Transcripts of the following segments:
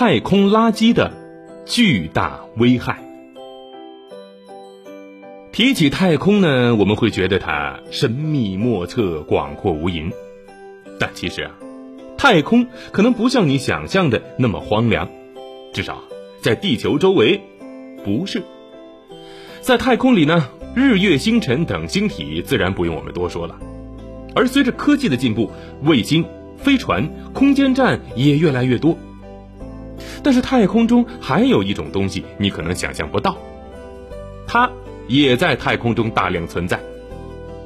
太空垃圾的巨大危害。提起太空呢，我们会觉得它神秘莫测、广阔无垠，但其实啊，太空可能不像你想象的那么荒凉，至少在地球周围不是。在太空里呢，日月星辰等星体自然不用我们多说了，而随着科技的进步，卫星、飞船、空间站也越来越多。但是太空中还有一种东西，你可能想象不到，它也在太空中大量存在。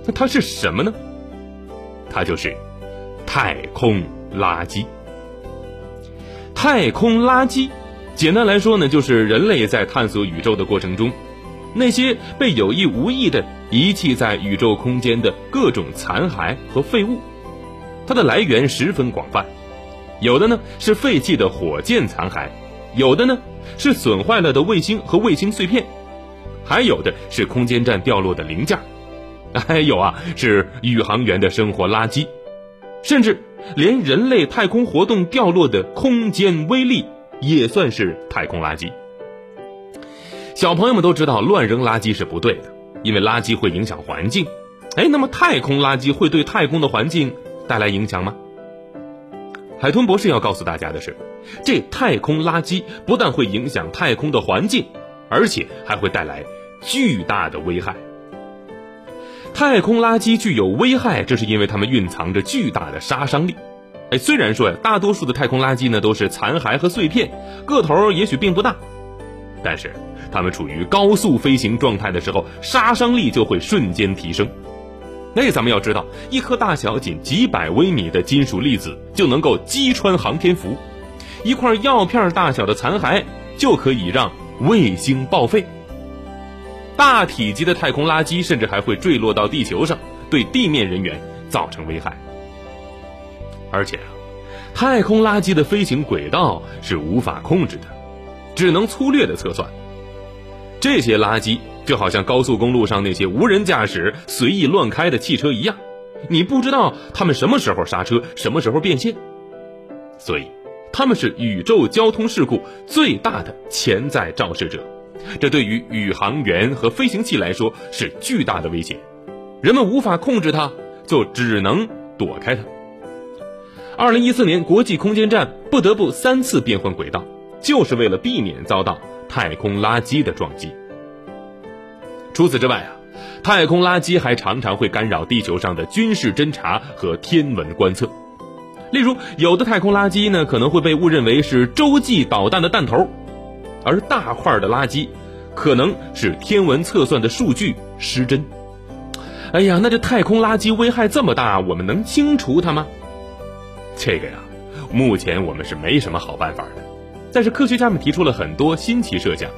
那它是什么呢？它就是太空垃圾。太空垃圾，简单来说呢，就是人类在探索宇宙的过程中。那些被有意无意的遗弃在宇宙空间的各种残骸和废物，它的来源十分广泛，有的呢是废弃的火箭残骸，有的呢是损坏了的卫星和卫星碎片，还有的是空间站掉落的零件，还有啊是宇航员的生活垃圾，甚至连人类太空活动掉落的空间微粒也算是太空垃圾。小朋友们都知道，乱扔垃圾是不对的，因为垃圾会影响环境。哎，那么太空垃圾会对太空的环境带来影响吗？海豚博士要告诉大家的是，这太空垃圾不但会影响太空的环境，而且还会带来巨大的危害。太空垃圾具有危害，这是因为它们蕴藏着巨大的杀伤力。哎，虽然说呀，大多数的太空垃圾呢都是残骸和碎片，个头也许并不大，但是。它们处于高速飞行状态的时候，杀伤力就会瞬间提升。那咱们要知道，一颗大小仅几百微米的金属粒子就能够击穿航天服，一块药片大小的残骸就可以让卫星报废。大体积的太空垃圾甚至还会坠落到地球上，对地面人员造成危害。而且啊，太空垃圾的飞行轨道是无法控制的，只能粗略的测算。这些垃圾就好像高速公路上那些无人驾驶、随意乱开的汽车一样，你不知道他们什么时候刹车，什么时候变线。所以，他们是宇宙交通事故最大的潜在肇事者。这对于宇航员和飞行器来说是巨大的威胁。人们无法控制它，就只能躲开它。二零一四年，国际空间站不得不三次变换轨道，就是为了避免遭到。太空垃圾的撞击。除此之外啊，太空垃圾还常常会干扰地球上的军事侦察和天文观测。例如，有的太空垃圾呢可能会被误认为是洲际导弹的弹头，而大块的垃圾可能是天文测算的数据失真。哎呀，那这太空垃圾危害这么大，我们能清除它吗？这个呀，目前我们是没什么好办法的。但是科学家们提出了很多新奇设想，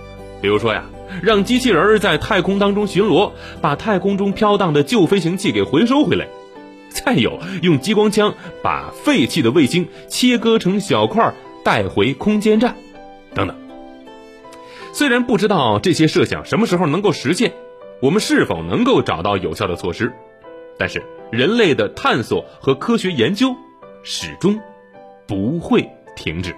比如说呀，让机器人在太空当中巡逻，把太空中飘荡的旧飞行器给回收回来；再有，用激光枪把废弃的卫星切割成小块带回空间站，等等。虽然不知道这些设想什么时候能够实现，我们是否能够找到有效的措施，但是人类的探索和科学研究始终不会停止。